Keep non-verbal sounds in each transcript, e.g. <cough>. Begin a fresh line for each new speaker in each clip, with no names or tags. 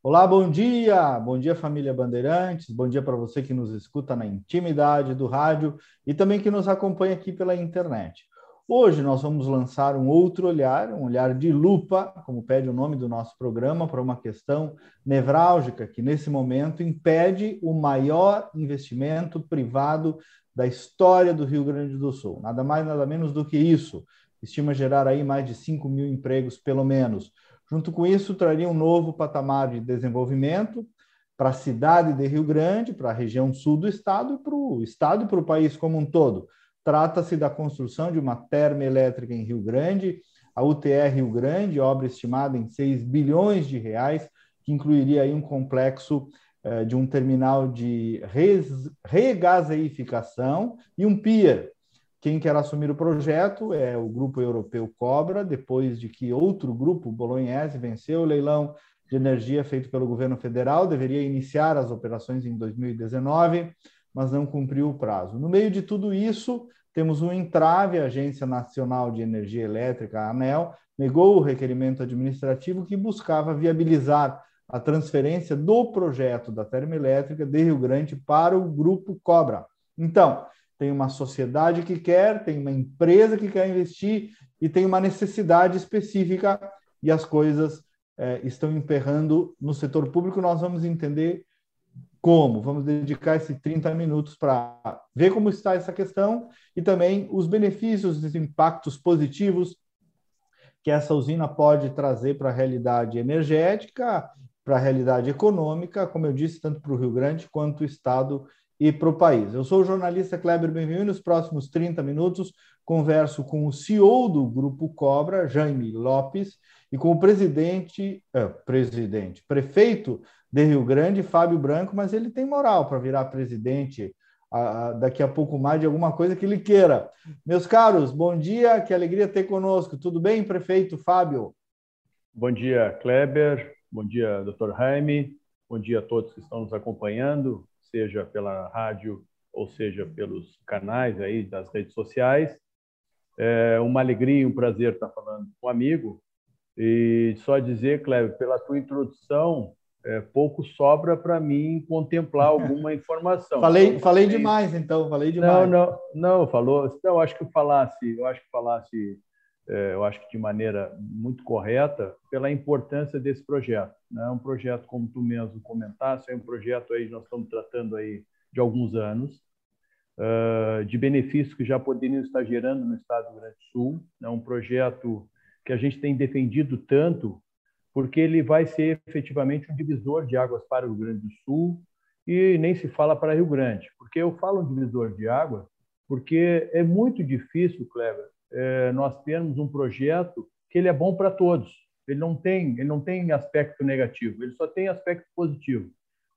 Olá, bom dia! Bom dia, família Bandeirantes. Bom dia para você que nos escuta na intimidade do rádio e também que nos acompanha aqui pela internet. Hoje nós vamos lançar um outro olhar, um olhar de lupa, como pede o nome do nosso programa, para uma questão nevrálgica que nesse momento impede o maior investimento privado da história do Rio Grande do Sul. Nada mais, nada menos do que isso. Estima gerar aí mais de 5 mil empregos, pelo menos. Junto com isso, traria um novo patamar de desenvolvimento para a cidade de Rio Grande, para a região sul do estado e para o estado e para o país como um todo. Trata-se da construção de uma termoelétrica em Rio Grande, a UTR Rio Grande, obra estimada em 6 bilhões de reais, que incluiria aí um complexo eh, de um terminal de regaseificação e um pier, quem quer assumir o projeto é o grupo europeu Cobra, depois de que outro grupo, Bolognese, venceu o leilão de energia feito pelo governo federal, deveria iniciar as operações em 2019, mas não cumpriu o prazo. No meio de tudo isso, temos um entrave, a Agência Nacional de Energia Elétrica, a ANEL, negou o requerimento administrativo que buscava viabilizar a transferência do projeto da termoelétrica de Rio Grande para o grupo Cobra. Então, tem uma sociedade que quer, tem uma empresa que quer investir e tem uma necessidade específica e as coisas é, estão emperrando no setor público. Nós vamos entender como. Vamos dedicar esses 30 minutos para ver como está essa questão e também os benefícios, os impactos positivos que essa usina pode trazer para a realidade energética, para a realidade econômica, como eu disse, tanto para o Rio Grande quanto o Estado e para o país. Eu sou o jornalista Kleber Benvenu e nos próximos 30 minutos converso com o CEO do Grupo Cobra, Jaime Lopes, e com o presidente, é, presidente, prefeito de Rio Grande, Fábio Branco, mas ele tem moral para virar presidente a, a, daqui a pouco mais de alguma coisa que ele queira. Meus caros, bom dia, que alegria ter conosco. Tudo bem, prefeito Fábio?
Bom dia, Kleber. Bom dia, doutor Jaime. Bom dia a todos que estão nos acompanhando seja pela rádio ou seja pelos canais aí das redes sociais. É uma alegria e um prazer estar falando com um amigo. E só dizer, Cleber, pela tua introdução, é, pouco sobra para mim contemplar <laughs> alguma informação.
falei, então, falei demais, então, falei demais.
Não, não, não, falou. Não, acho que falasse, eu acho que falasse eu acho que de maneira muito correta, pela importância desse projeto. Né? É um projeto, como tu mesmo comentaste, é um projeto aí nós estamos tratando aí de alguns anos, uh, de benefícios que já poderiam estar gerando no Estado do Rio Grande do Sul. É um projeto que a gente tem defendido tanto, porque ele vai ser efetivamente um divisor de águas para o Rio Grande do Sul e nem se fala para Rio Grande. Porque eu falo um divisor de água porque é muito difícil, Cleber, é, nós temos um projeto que ele é bom para todos. Ele não tem, ele não tem aspecto negativo, ele só tem aspecto positivo.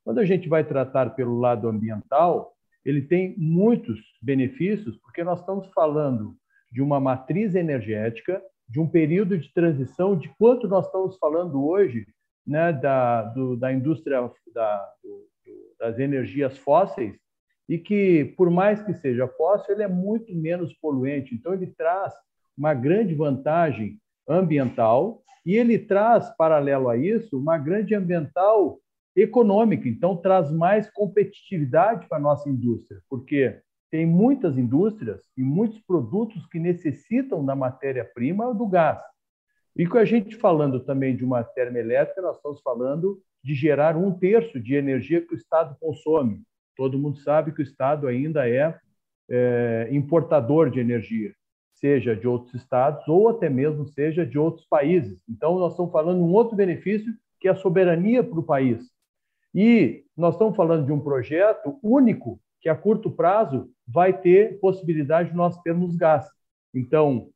Quando a gente vai tratar pelo lado ambiental, ele tem muitos benefícios, porque nós estamos falando de uma matriz energética, de um período de transição, de quanto nós estamos falando hoje né, da, do, da indústria da, do, das energias fósseis, e que, por mais que seja fóssil, ele é muito menos poluente. Então, ele traz uma grande vantagem ambiental e ele traz, paralelo a isso, uma grande ambiental econômica. Então, traz mais competitividade para a nossa indústria, porque tem muitas indústrias e muitos produtos que necessitam da matéria-prima do gás. E com a gente falando também de uma termoelétrica, nós estamos falando de gerar um terço de energia que o Estado consome. Todo mundo sabe que o Estado ainda é, é importador de energia, seja de outros estados ou até mesmo seja de outros países. Então, nós estamos falando de um outro benefício que é a soberania para o país. E nós estamos falando de um projeto único que a curto prazo vai ter possibilidade de nós termos gás. Então,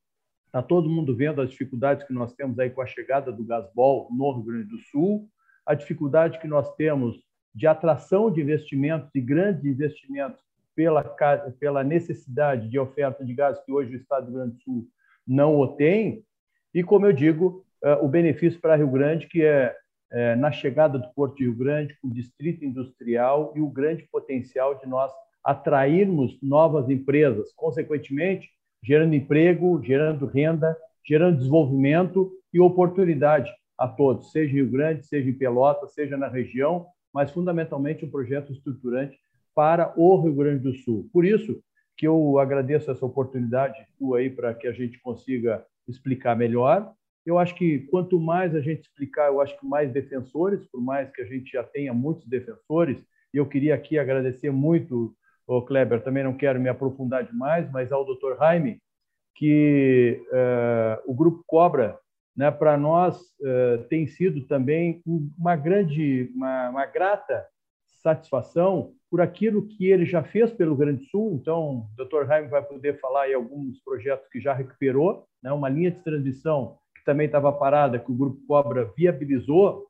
está todo mundo vendo as dificuldades que nós temos aí com a chegada do gasbol no Rio Grande do Sul, a dificuldade que nós temos de atração de investimentos e grandes investimentos pela, pela necessidade de oferta de gás que hoje o Estado do Rio Grande do Sul não o tem, e, como eu digo, é, o benefício para Rio Grande, que é, é na chegada do Porto de Rio Grande, o distrito industrial e o grande potencial de nós atrairmos novas empresas, consequentemente, gerando emprego, gerando renda, gerando desenvolvimento e oportunidade a todos, seja em Rio Grande, seja em Pelotas, seja na região, mas fundamentalmente um projeto estruturante para o Rio Grande do Sul. Por isso que eu agradeço essa oportunidade tua aí para que a gente consiga explicar melhor. Eu acho que quanto mais a gente explicar, eu acho que mais defensores, por mais que a gente já tenha muitos defensores, e eu queria aqui agradecer muito, o Kleber, também não quero me aprofundar demais, mas ao Dr. Jaime, que uh, o Grupo Cobra, né, para nós, uh, tem sido também uma grande, uma, uma grata satisfação por aquilo que ele já fez pelo Grande Sul. Então, o Dr. Jaime vai poder falar em alguns projetos que já recuperou, né? uma linha de transmissão que também estava parada, que o Grupo Cobra viabilizou.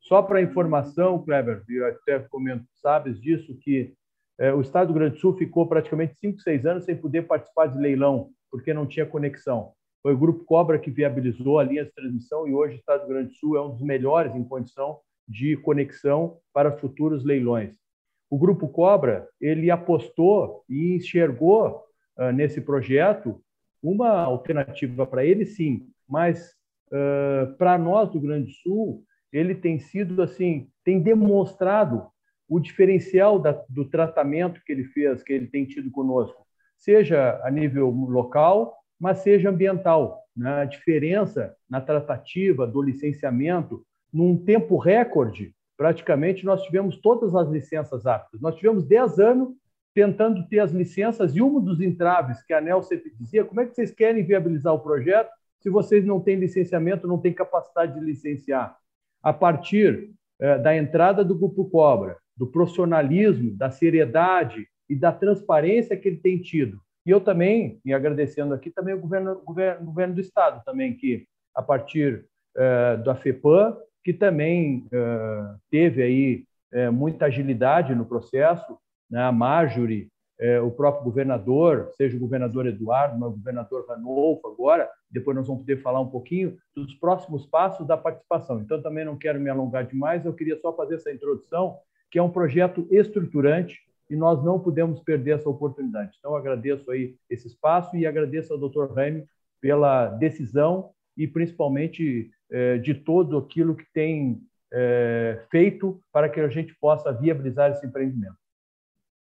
Só para informação, Kleber, e até comento, sabes disso, que é, o Estado do Grande Sul ficou praticamente 5, 6 anos sem poder participar de leilão, porque não tinha conexão. Foi o Grupo Cobra que viabilizou a linha de transmissão e hoje o Estado do Rio Grande do Sul é um dos melhores em condição de conexão para futuros leilões. O Grupo Cobra ele apostou e enxergou uh, nesse projeto uma alternativa para ele, sim, mas uh, para nós do Rio Grande do Sul ele tem sido assim, tem demonstrado o diferencial da, do tratamento que ele fez, que ele tem tido conosco, seja a nível local, mas seja ambiental. Né? A diferença na tratativa do licenciamento num tempo recorde, praticamente nós tivemos todas as licenças aptas. Nós tivemos 10 anos tentando ter as licenças e um dos entraves que a ANEL sempre dizia, como é que vocês querem viabilizar o projeto se vocês não têm licenciamento, não têm capacidade de licenciar? A partir eh, da entrada do Grupo Cobra, do profissionalismo, da seriedade e da transparência que ele tem tido. E eu também, e agradecendo aqui também o governo, governo, governo do Estado, também que a partir eh, da FEPAM que também uh, teve aí uh, muita agilidade no processo, né? a Marjorie, uh, o próprio governador, seja o governador Eduardo, o governador Ranolfo agora, depois nós vamos poder falar um pouquinho dos próximos passos da participação. Então, também não quero me alongar demais, eu queria só fazer essa introdução, que é um projeto estruturante, e nós não podemos perder essa oportunidade. Então, agradeço aí esse espaço e agradeço ao Dr. Remy pela decisão e principalmente é, de todo aquilo que tem é, feito para que a gente possa viabilizar esse empreendimento.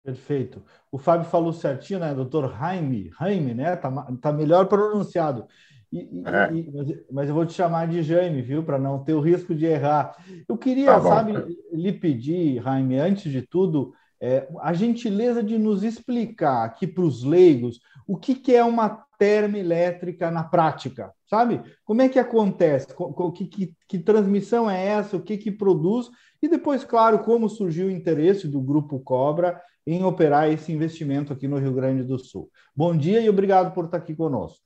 Perfeito. O Fábio falou certinho, né, doutor Jaime, Jaime, né? Tá, tá melhor pronunciado. E, é. e, mas, mas, eu vou te chamar de Jaime, viu, para não ter o risco de errar. Eu queria, tá sabe, lhe pedir, Jaime, antes de tudo, é, a gentileza de nos explicar aqui para os leigos o que, que é uma termoelétrica na prática, sabe? Como é que acontece? Que, que, que transmissão é essa? O que, que produz? E depois, claro, como surgiu o interesse do Grupo Cobra em operar esse investimento aqui no Rio Grande do Sul. Bom dia e obrigado por estar aqui conosco.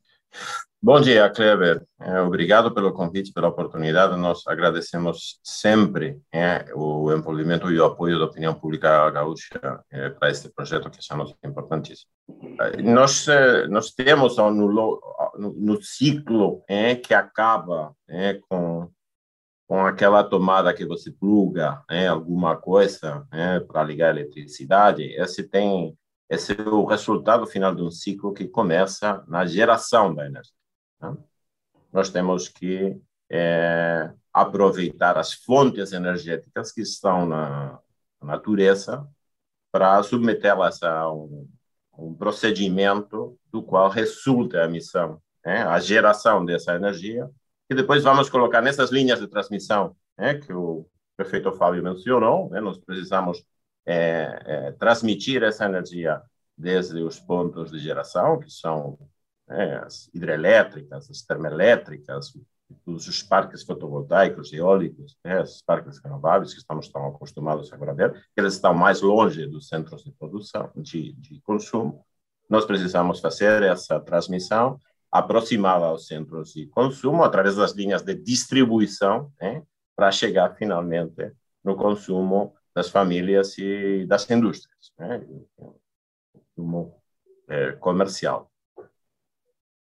Bom dia, Kleber. É, obrigado pelo convite, pela oportunidade. Nós agradecemos sempre é, o envolvimento e o apoio da opinião pública gaúcha é, para este projeto que achamos importantíssimo. Nós, nós temos no, no, ciclo que acaba com com aquela tomada que você pluga alguma coisa para ligar a eletricidade, esse tem esse é o resultado final de um ciclo que começa na geração da energia. Né? Nós temos que é, aproveitar as fontes energéticas que estão na natureza para submetê-las a um, um, procedimento do qual resulta a emissão, né? a geração dessa energia, que depois vamos colocar nessas linhas de transmissão né? que o prefeito Fábio mencionou. Né? Nós precisamos é, é, transmitir essa energia desde os pontos de geração, que são né, as hidrelétricas, as termoelétricas, todos os parques fotovoltaicos, eólicos, né, os parques renováveis que estamos tão acostumados agora a ver, eles estão mais longe dos centros de produção, de, de consumo. Nós precisamos fazer essa transmissão aproximada aos centros de consumo através das linhas de distribuição, né, para chegar finalmente no consumo das famílias e das indústrias, né, consumo é, comercial.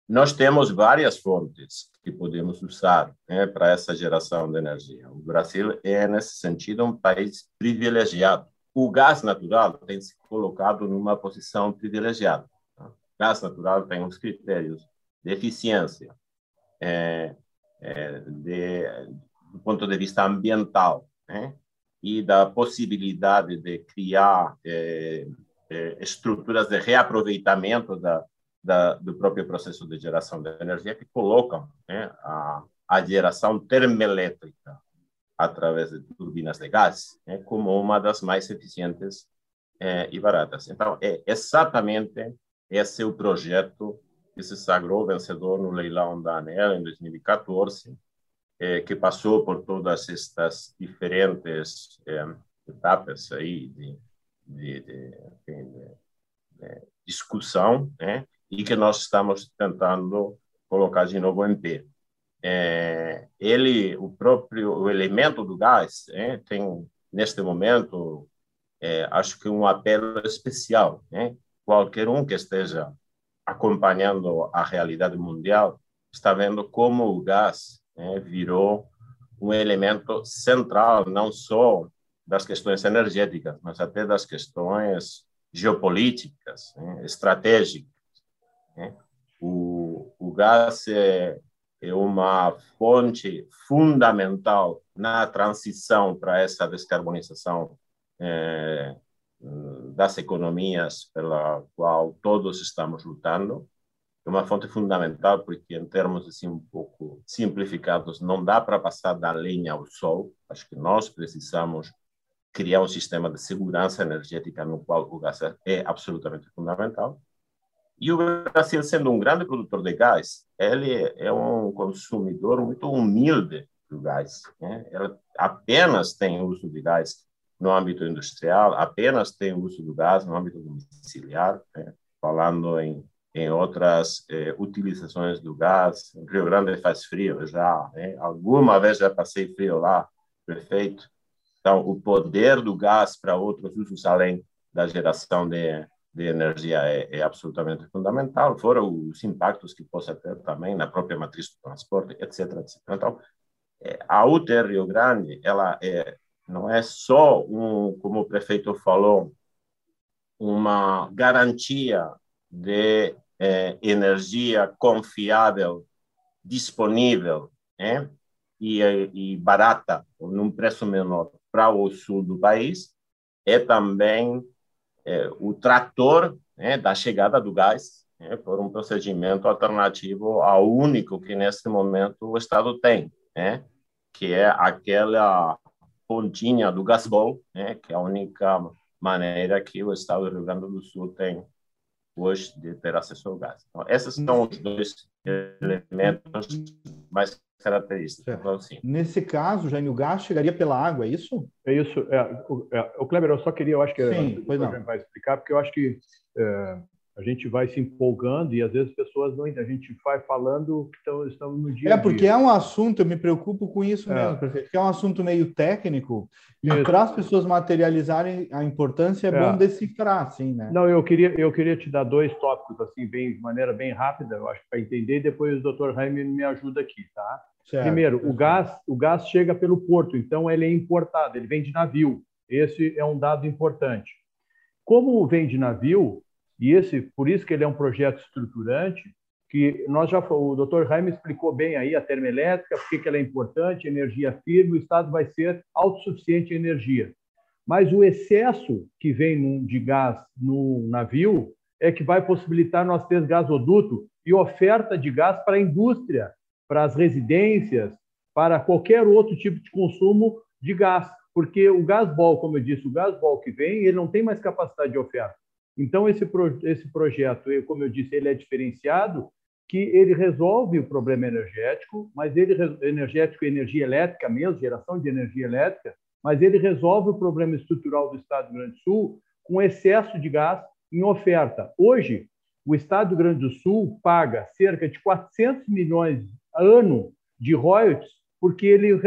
Nós temos várias fontes que podemos usar né, para essa geração de energia. O Brasil é, nesse sentido, um país privilegiado. O gás natural tem se colocado numa posição privilegiada. Tá? O gás natural tem os critérios de eficiência, é, é, de, do ponto de vista ambiental, né? E da possibilidade de criar eh, eh, estruturas de reaproveitamento da, da, do próprio processo de geração de energia que colocam né, a, a geração termoelétrica através de turbinas de gás né, como uma das mais eficientes eh, e baratas. Então, é exatamente esse o projeto que se sagrou vencedor no leilão da ANEL em 2014, eh, que passou por todas estas diferentes eh, etapas aí de, de, de, de discussão, né? e que nós estamos tentando colocar de novo em pé. É, ele, o próprio o elemento do gás, é, tem neste momento, é, acho que um apelo especial. Né? Qualquer um que esteja acompanhando a realidade mundial está vendo como o gás né, virou um elemento central, não só das questões energéticas, mas até das questões geopolíticas, né, estratégicas. Né? O, o gás é, é uma fonte fundamental na transição para essa descarbonização é, das economias pela qual todos estamos lutando. É uma fonte fundamental porque, em termos assim um pouco simplificados, não dá para passar da lenha ao sol. Acho que nós precisamos criar um sistema de segurança energética no qual o gás é absolutamente fundamental. E o Brasil, sendo um grande produtor de gás, ele é um consumidor muito humilde do gás. Né? Ele apenas tem uso de gás no âmbito industrial, apenas tem uso do gás no âmbito domiciliar, né? falando em, em outras eh, utilizações do gás. Rio Grande faz frio já, né? alguma vez já passei frio lá, perfeito. Então, o poder do gás para outros usos além da geração de, de energia é, é, absolutamente fundamental, fora os impactos que possa ter também na própria matriz do transporte, etc. etc. Então, é, a UTR Rio Grande, ela é, não é só, um, como o prefeito falou, uma garantia de é, energia confiável, disponível né? e, e barata, num preço menor para o sul do país, é também é, o trator né, da chegada do gás né, por um procedimento alternativo ao único que neste momento o Estado tem, né, que é aquela pontinha do gasbol, que é a única maneira que o Estado do Rio Grande do Sul tem hoje de ter acesso ao gás. Então, esses são os dois elementos mais características. Então, assim.
Nesse caso, Jaime, o gás chegaria pela água, é isso?
É isso. É, o, é, o Kleber, eu só queria, eu acho que
Sim,
pois
não.
vai explicar, porque eu acho que é, a gente vai se empolgando e às vezes pessoas não a gente vai falando que estão, estão no dia
É, porque é um assunto, eu me preocupo com isso
É.
mesmo, prefeito, que é um assunto meio técnico, e para as pessoas materializarem a importância, é,
É.
bom decifrar, assim, né?
Não, eu queria, eu queria te dar dois tópicos, assim, bem, de maneira bem rápida, eu acho, para entender, e depois o Dr. Jaime me ajuda aqui, tá?
Certo.
Primeiro, o gás, o gás chega pelo porto, então ele é importado, ele vem de navio. Esse é um dado importante. Como vem de navio, e esse, por isso que ele é um projeto estruturante, que nós já o Dr. Jaime explicou bem aí a termoelétrica, por que ela é importante, energia firme, o estado vai ser autossuficiente em energia. Mas o excesso que vem de gás no navio é que vai possibilitar nós ter gasoduto e oferta de gás para a indústria, para as residências, para qualquer outro tipo de consumo de gás, porque o gasbol, como eu disse, o gasbol que vem, ele não tem mais capacidade de oferta. Então esse pro, esse projeto, como eu disse, ele é diferenciado, que ele resolve o problema energético, mas ele energético e energia elétrica mesmo, geração de energia elétrica, mas ele resolve o problema estrutural do Estado do Rio Grande do Sul com excesso de gás em oferta. Hoje, o Estado do Rio Grande do Sul paga cerca de 400 milhões ano de royalties porque ele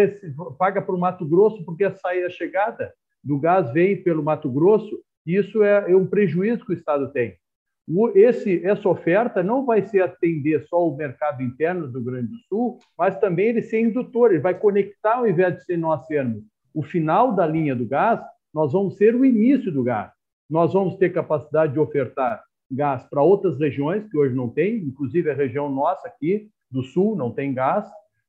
paga para o Mato Grosso porque a saída a chegada do gás vem pelo Mato Grosso isso é, é um prejuízo que o Estado tem. Esse, essa oferta não vai ser atender só o mercado interno do Rio Grande do Sul, mas também ele ser indutor, ele vai conectar ao invés de ser nós sermos o final da linha do gás, nós vamos ser o início do gás. Nós vamos ter capacidade de ofertar gás para outras regiões que hoje não tem, inclusive a região nossa aqui do sul não tem gás.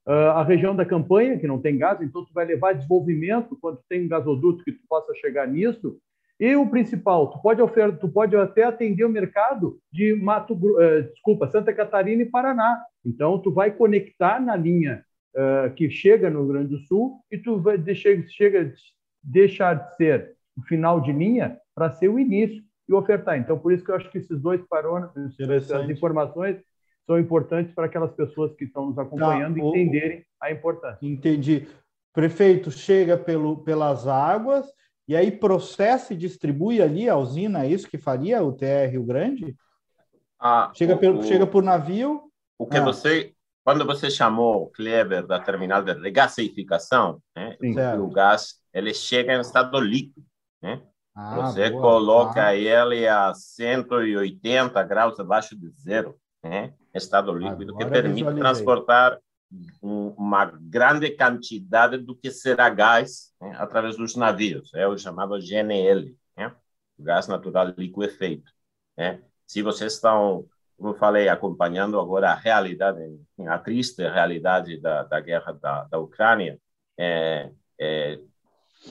Uh, a região da campanha, que não tem gás, então tu vai levar desenvolvimento quando tem um gasoduto que tu possa chegar nisso. E o principal, tu pode ofertar, tu pode até atender o mercado de Mato, uh, desculpa, Santa Catarina e Paraná. Então tu vai conectar na linha uh, que chega no Rio Grande do Sul e tu vai deixar, chega deixar de ser o final de linha para ser o início e ofertar. Então por isso que eu acho que esses dois parâmetros, essas informações são importantes para aquelas pessoas que estão nos tá, acompanhando tá, entenderem a importância.
Entendi. Prefeito chega pelo, pelas águas e aí processa e distribui ali a usina, é isso que faria o TR Rio Grande? Ah, chega, o, pelo, chega por navio?
O que ah. você, quando você chamou Kleber da terminal de regasificação, né, o gás ele chega em estado líquido, né? Ah, você boa, coloca ah. ele a 180 graus abaixo de zero, né? Estado líquido Agora que permite visualizei. transportar uma grande quantidade do que será gás né, através dos navios, é o chamado GNL, né, gás natural liquefeito. Né. Se vocês estão, como eu falei, acompanhando agora a realidade, a triste realidade da, da guerra da, da Ucrânia, é, é,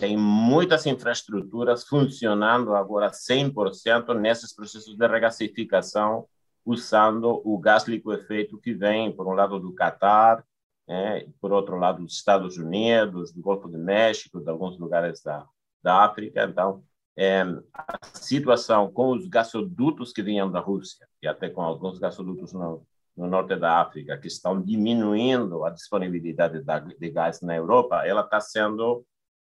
tem muitas infraestruturas funcionando agora 100% nesses processos de regasificação usando o gás liquefeito que vem, por um lado, do Catar, é, por outro lado, dos Estados Unidos, do Golfo do México, de alguns lugares da, da África. Então, é, a situação com os gasodutos que vinham da Rússia, e até com alguns gasodutos no, no norte da África, que estão diminuindo a disponibilidade de gás na Europa, ela está sendo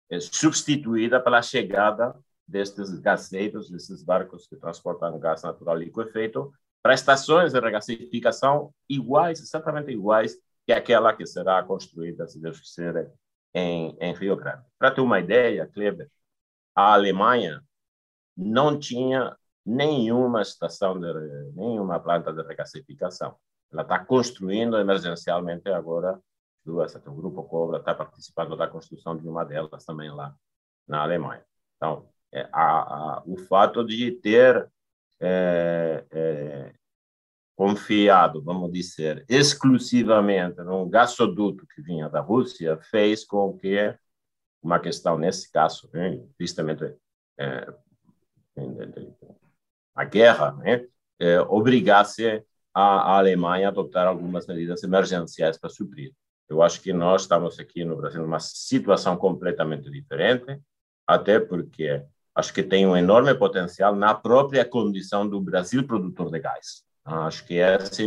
é, substituída pela chegada destes gaseiros, desses barcos que transportam gás natural liquefeito, para estações de regasificação iguais, exatamente iguais, que aquela que será construída, se Deus quiser, em, em Rio Grande. Para ter uma ideia, Kleber, a Alemanha não tinha nenhuma estação, de, nenhuma planta de regasificação. Ela está construindo emergencialmente agora duas, o Grupo Cobra está participando da construção de uma delas também lá na Alemanha. Então, é, a, a, o fato de ter é, é, confiado, vamos dizer, exclusivamente num gasoduto que vinha da Rússia, fez com que uma questão, nesse caso, né, justamente é, a guerra, né, é, obrigasse a, a, Alemanha a adotar algumas medidas emergenciais para suprir. Eu acho que nós estamos aqui no Brasil numa situação completamente diferente, até porque acho que tem um enorme potencial na própria condição do Brasil produtor de gás. Acho que esse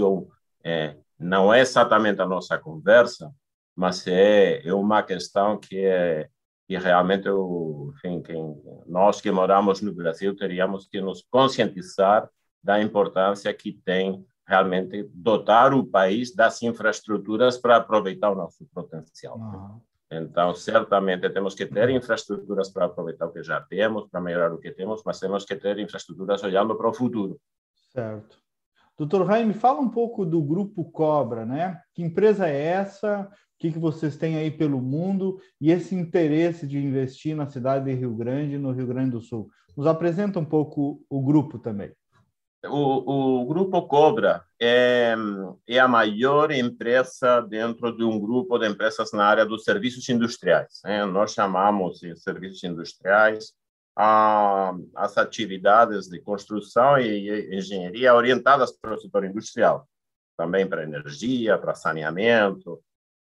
é, não é exatamente a nossa conversa, mas é, é uma questão que, é, que realmente eu, enfim, quem, nós que moramos no Brasil teríamos que nos conscientizar da importância que tem realmente dotar o país das infraestruturas para aproveitar o nosso potencial. Uhum. Então, certamente temos que ter infraestruturas para aproveitar o que já temos, para melhorar o que temos, mas temos que ter infraestruturas olhando para o futuro.
Certo. Doutor Jaime, fala um pouco do Grupo Cobra, né? Que empresa é essa? O que, que vocês têm aí pelo mundo? E esse interesse de investir na cidade de Rio Grande, no Rio Grande do Sul. Nos apresenta um pouco o grupo também.
O, o Grupo Cobra é, é, a maior empresa dentro de um grupo de empresas na área dos serviços industriais. Né? Nós chamamos de serviços industriais as atividades de construção e engenharia orientadas para o setor industrial, também para energia, para saneamento,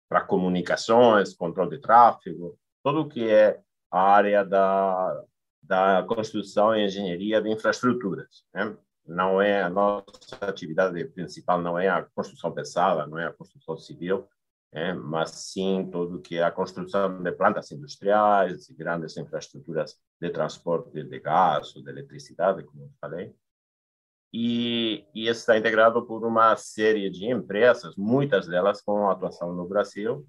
para comunicações, controle de tráfego, tudo o que é a área da, da construção e engenharia de infraestruturas. Né? não é a nossa atividade principal, não é a construção pesada, não é a construção civil, é, mas sim tudo que é a construção de plantas industriais grandes infraestruturas de transporte de gás ou de eletricidade, como eu falei. E, e está integrado por uma série de empresas, muitas delas com atuação no Brasil.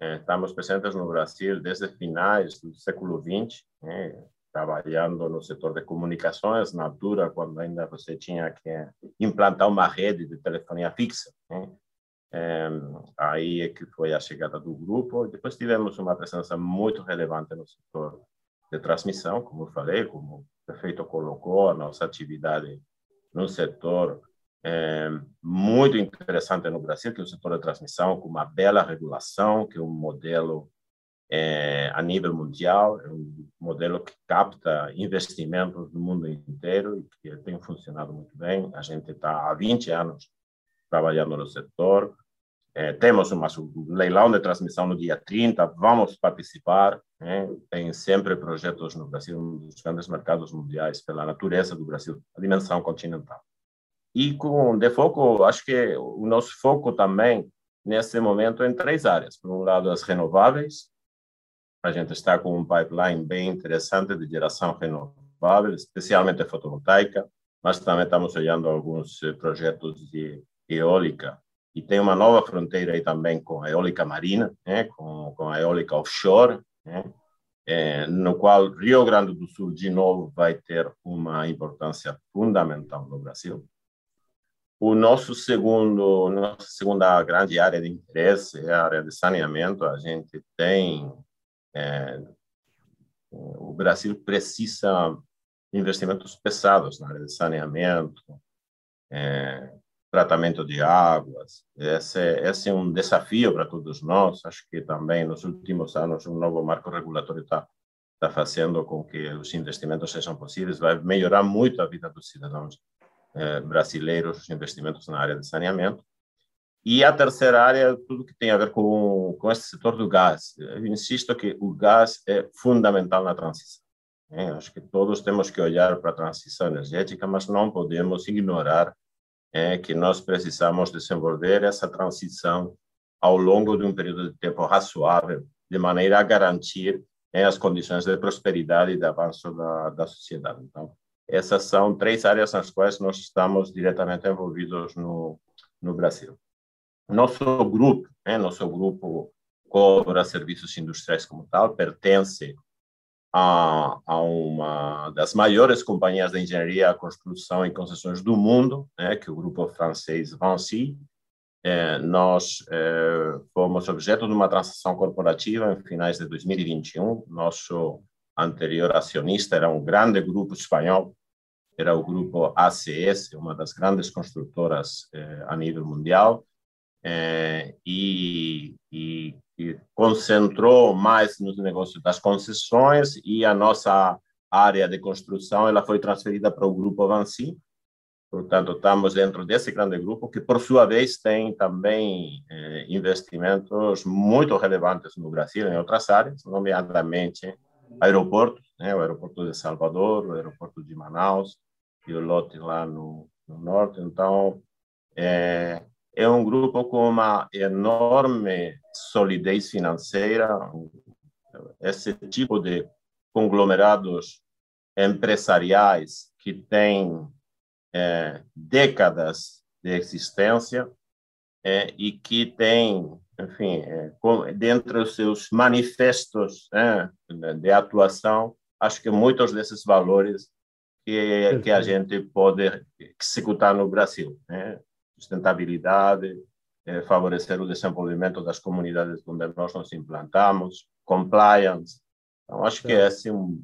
É, estamos presentes no Brasil desde finais do século XX, é, trabalhando no setor de comunicações, na altura, quando ainda você tinha que implantar uma rede de telefonia fixa. Né? É, aí é que foi a chegada do grupo. Depois tivemos uma presença muito relevante no setor de transmissão, como eu falei, como o prefeito colocou, a nossa atividade no setor é, muito interessante no Brasil, que é o setor da transmissão, com uma bela regulação, que é um modelo é, a nível mundial, é um modelo que capta investimentos no mundo inteiro e que tem funcionado muito bem. A gente está há 20 anos trabalhando no setor. É, temos uma, um leilão de transmissão no dia 30, vamos participar. Né? Tem sempre projetos no Brasil, um dos grandes mercados mundiais, pela natureza do Brasil, a dimensão continental. E com de foco, acho que o nosso foco também nesse momento é em três áreas. Por um lado, as renováveis. A gente está com um pipeline bem interessante de geração renovável, especialmente fotovoltaica, mas também estamos olhando alguns eh, projetos de eólica. E tem uma nova fronteira aí também com a eólica marina, né? com, com a eólica offshore, né? é, no qual Rio Grande do Sul, de novo, vai ter uma importância fundamental no Brasil. O nosso segundo, nossa segunda grande área de interesse é a área de saneamento. A gente tem, é, o Brasil precisa investimentos pesados na área de saneamento, é, tratamento de águas. Esse, esse é um desafio para todos nós. Acho que também nos últimos anos um novo marco regulatório está está fazendo com que os investimentos sejam possíveis, vai melhorar muito a vida dos cidadãos eh, brasileiros os investimentos na área de saneamento. E a terceira área é tudo que tem a ver com, com esse setor do gás. Eu insisto que o gás é fundamental na transição. Né? Acho que todos temos que olhar para a transição energética, mas não podemos ignorar é, que nós precisamos desenvolver essa transição ao longo de um período de tempo razoável, de maneira a garantir é, as condições de prosperidade e de avanço da, da sociedade. Então, essas são três áreas nas quais nós estamos diretamente envolvidos no, no Brasil. Nosso grupo, né, nosso grupo Cobra Serviços Industriais como tal, pertence a, a, uma das maiores companhias de engenharia, construção e concessões do mundo, né, que é o grupo francês Vinci. É, nós é, fomos objeto de uma transação corporativa em finais de 2021. Nosso anterior acionista era um grande grupo espanhol era o grupo ACS, uma das grandes construtoras eh, a nível mundial, eh, e, e, e, concentrou mais nos negócios das concessões e a nossa área de construção ela foi transferida para o grupo Avanci. Portanto, estamos dentro desse grande grupo que, por sua vez, tem também eh, investimentos muito relevantes no Brasil em outras áreas, nomeadamente aeroportos, né? o aeroporto de Salvador, o aeroporto de Manaus e o lote lá no, no norte. Então, é, é um grupo com uma enorme solidez financeira. Esse tipo de conglomerados empresariais que têm é, décadas de existência é, e que têm enfim, é, dentre os seus manifestos é, de atuação, acho que muitos desses valores que, que a gente pode executar no Brasil, né? Sustentabilidade, é, favorecer o desenvolvimento das comunidades onde nós nos implantamos, compliance. Então, acho que esse é um,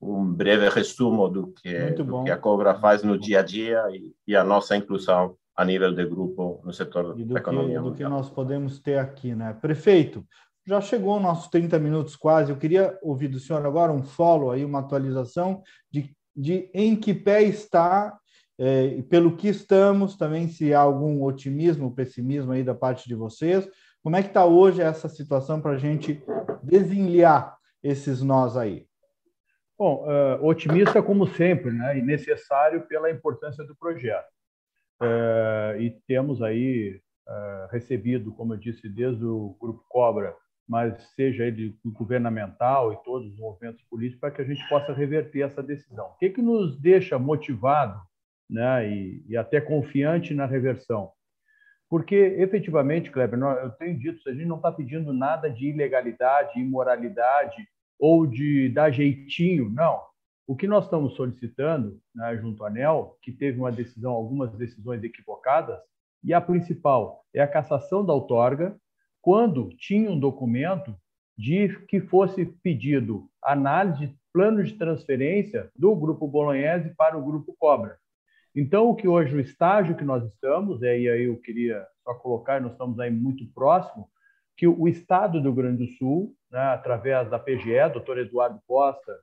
um breve resumo do que, do que a Cobra faz no dia a dia e, e a nossa inclusão a nível de grupo no setor
e
da economia.
Que, do que nós podemos ter aqui, né? Prefeito, já chegou o nosso 30 minutos quase. Eu queria ouvir do senhor agora um follow aí, uma atualização de, de em que pé está é, pelo que estamos, também se há algum otimismo, pessimismo aí da parte de vocês. Como é que está hoje essa situação para a gente desenliar esses nós aí?
Bom, uh, otimista como sempre, né? E necessário pela importância do projeto. É, e temos aí é, recebido, como eu disse, desde o Grupo Cobra, mas seja ele governamental e todos os movimentos políticos, para que a gente possa reverter essa decisão. O que, que nos deixa motivado né, e, e até confiante na reversão? Porque, efetivamente, Kleber, eu tenho dito, a gente não está pedindo nada de ilegalidade, imoralidade ou de dar jeitinho, não. O que nós estamos solicitando né, junto à ANEL, que teve uma decisão, algumas decisões equivocadas, e a principal é a cassação da outorga, quando tinha um documento de que fosse pedido análise de plano de transferência do grupo Bolognese para o grupo Cobra. Então, o que hoje, o estágio que nós estamos, é, e aí eu queria só colocar, nós estamos aí muito próximo, que o Estado do Rio Grande do Sul, né, através da PGE, doutor Eduardo Costa,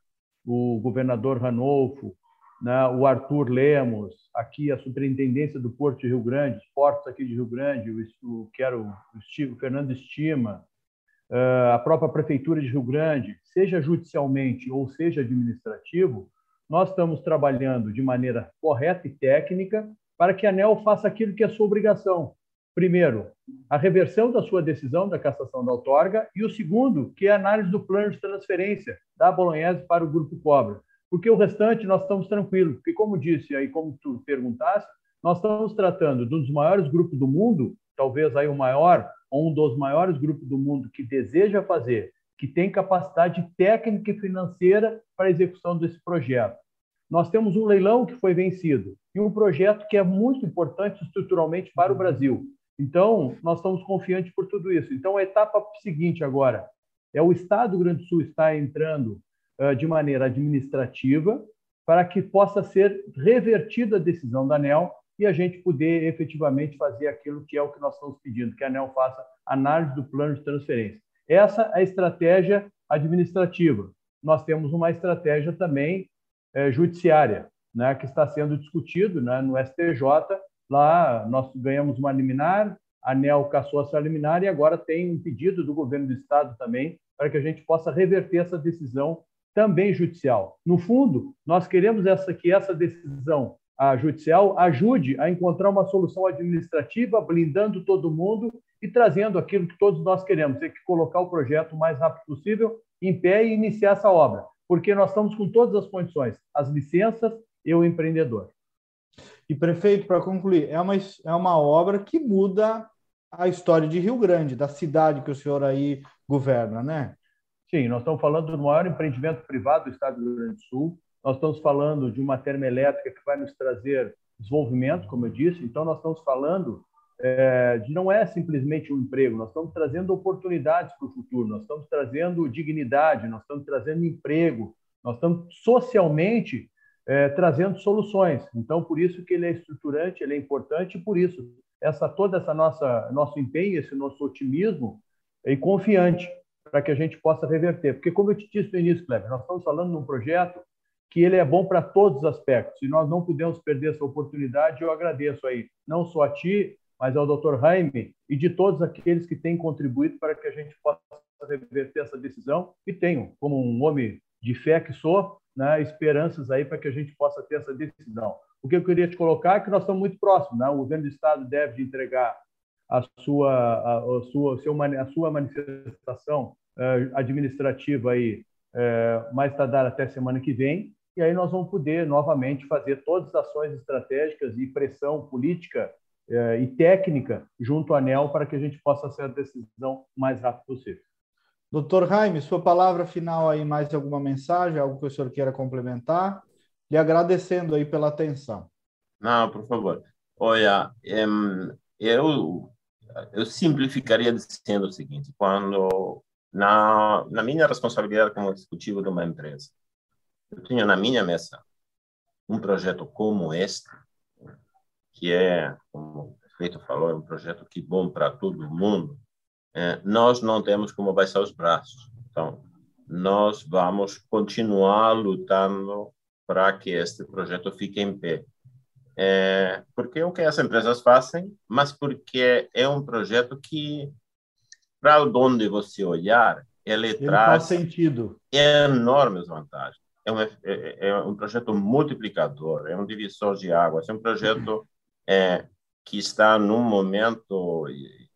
o governador Ranolfo, né, o Arthur Lemos, aqui a Superintendência do Porto de Rio Grande, portos aqui de Rio Grande, o, o era o, o Fernando Estima, a própria Prefeitura de Rio Grande, seja judicialmente ou seja administrativo, nós estamos trabalhando de maneira correta e técnica para que a ANEL faça aquilo que é sua obrigação. Primeiro, a reversão da sua decisão da cassação da outorga e o segundo, que é a análise do plano de transferência da Bolognese para o Grupo Cobra. Porque o restante nós estamos tranquilos, porque como disse aí, como tu perguntaste, nós estamos tratando de um dos maiores grupos do mundo, talvez aí o maior, ou um dos maiores grupos do mundo que deseja fazer que tem capacidade técnica e financeira para a execução desse projeto. Nós temos um leilão que foi vencido e um projeto que é muito importante estruturalmente para o Brasil. Então, nós estamos confiantes por tudo isso. Então, a etapa seguinte agora é o Estado do Rio Grande do Sul está entrando uh, de maneira administrativa para que possa ser revertida a decisão da ANEL e a gente poder efetivamente fazer aquilo que é o que nós estamos pedindo, que a ANEL faça análise do plano de transferência. Essa é a estratégia administrativa. Nós temos uma estratégia também é, judiciária, né, que está sendo discutido né, no STJ. Lá nós ganhamos uma liminar, a ANEL caçou essa liminar e agora tem um pedido do governo do Estado também para que a gente possa reverter essa decisão também judicial. No fundo, nós queremos essa, que essa decisão judicial ajude a encontrar uma solução administrativa, blindando todo mundo e trazendo aquilo que todos nós queremos, é que colocar o projeto o mais rápido possível em pé e iniciar essa obra, porque nós estamos com todas as condições, as licenças e o empreendedor.
E prefeito, para concluir, é uma, é uma obra que muda a história de Rio Grande, da cidade que o senhor aí governa, né?
Sim, nós estamos falando do maior empreendimento privado do estado do Rio Grande do Sul. Nós estamos falando de uma termoelétrica que vai nos trazer desenvolvimento, como eu disse. Então, nós estamos falando é, de não é simplesmente um emprego, nós estamos trazendo oportunidades para o futuro, nós estamos trazendo dignidade, nós estamos trazendo emprego, nós estamos socialmente é, trazendo soluções. Então, por isso que ele é estruturante, ele é importante, e por isso essa toda essa nossa nosso empenho, esse nosso otimismo é confiante para que a gente possa reverter. Porque, como eu te disse no início, Kleber, nós estamos falando de um projeto que ele é bom para todos os aspectos e nós não podemos perder essa oportunidade. Eu agradeço aí, não só a ti, mas ao Dr. Jaime e de todos aqueles que têm contribuído para que a gente possa reverter essa decisão e tenho, como um homem de fé que sou, né, esperanças aí para que a gente possa ter essa decisão. O que eu queria te colocar é que nós estamos muito próximos, né? o governo do estado deve entregar a sua a, a sua a sua manifestação uh, administrativa aí uh, mais tardar até semana que vem e aí nós vamos poder novamente fazer todas as ações estratégicas e pressão política é, e técnica junto à ANEL para que a gente possa ser a decisão o mais rápido possível.
Doutor Jaime, sua palavra final aí, mais alguma mensagem, algo que o senhor queira complementar? Lhe agradecendo aí pela atenção.
Não, por favor. Olha, eu, eu simplificaria dizendo o seguinte: quando na, na minha responsabilidade como executivo de uma empresa, eu tinha na minha mesa um projeto como este, que é, como o prefeito falou, é um projeto que é bom para todo mundo, é, nós não temos como baixar os braços. Então, nós vamos continuar lutando para que este projeto fique em pé. É, porque é o que as empresas fazem, mas porque é um projeto que, para onde você olhar, ele, ele traz
sentido.
enormes vantagens. É um, é, é um projeto multiplicador, é um divisor de águas, é um projeto é, que está num momento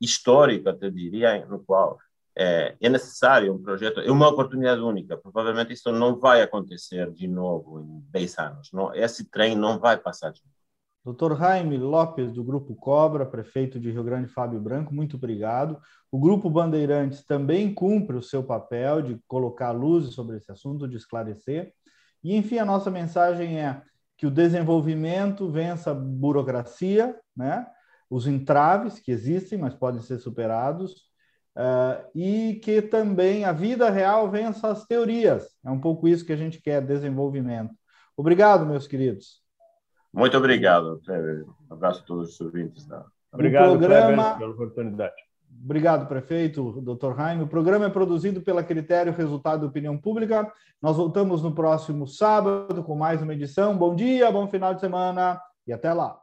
histórico, até diria, no qual é, é, necessário um projeto, é uma oportunidade única. Provavelmente isso não vai acontecer de novo em 10 anos. Não, esse trem não vai passar de novo.
Doutor Jaime Lopes, do Grupo Cobra, prefeito de Rio Grande, Fábio Branco, muito obrigado. O Grupo Bandeirantes também cumpre o seu papel de colocar luz sobre esse assunto, de esclarecer. E, enfim, a nossa mensagem é: que o desenvolvimento vença a burocracia, né? os entraves que existem, mas podem ser superados, uh, e que também a vida real vença as teorias. É um pouco isso que a gente quer, desenvolvimento. Obrigado, meus queridos.
Muito obrigado, Kleber. Um abraço a todos os ouvintes. Da...
Obrigado, programa... Kleber, pela oportunidade.
Obrigado, prefeito, doutor Jaime. O programa é produzido pela Critério Resultado da Opinião Pública. Nós voltamos no próximo sábado com mais uma edição. Bom dia, bom final de semana e até lá.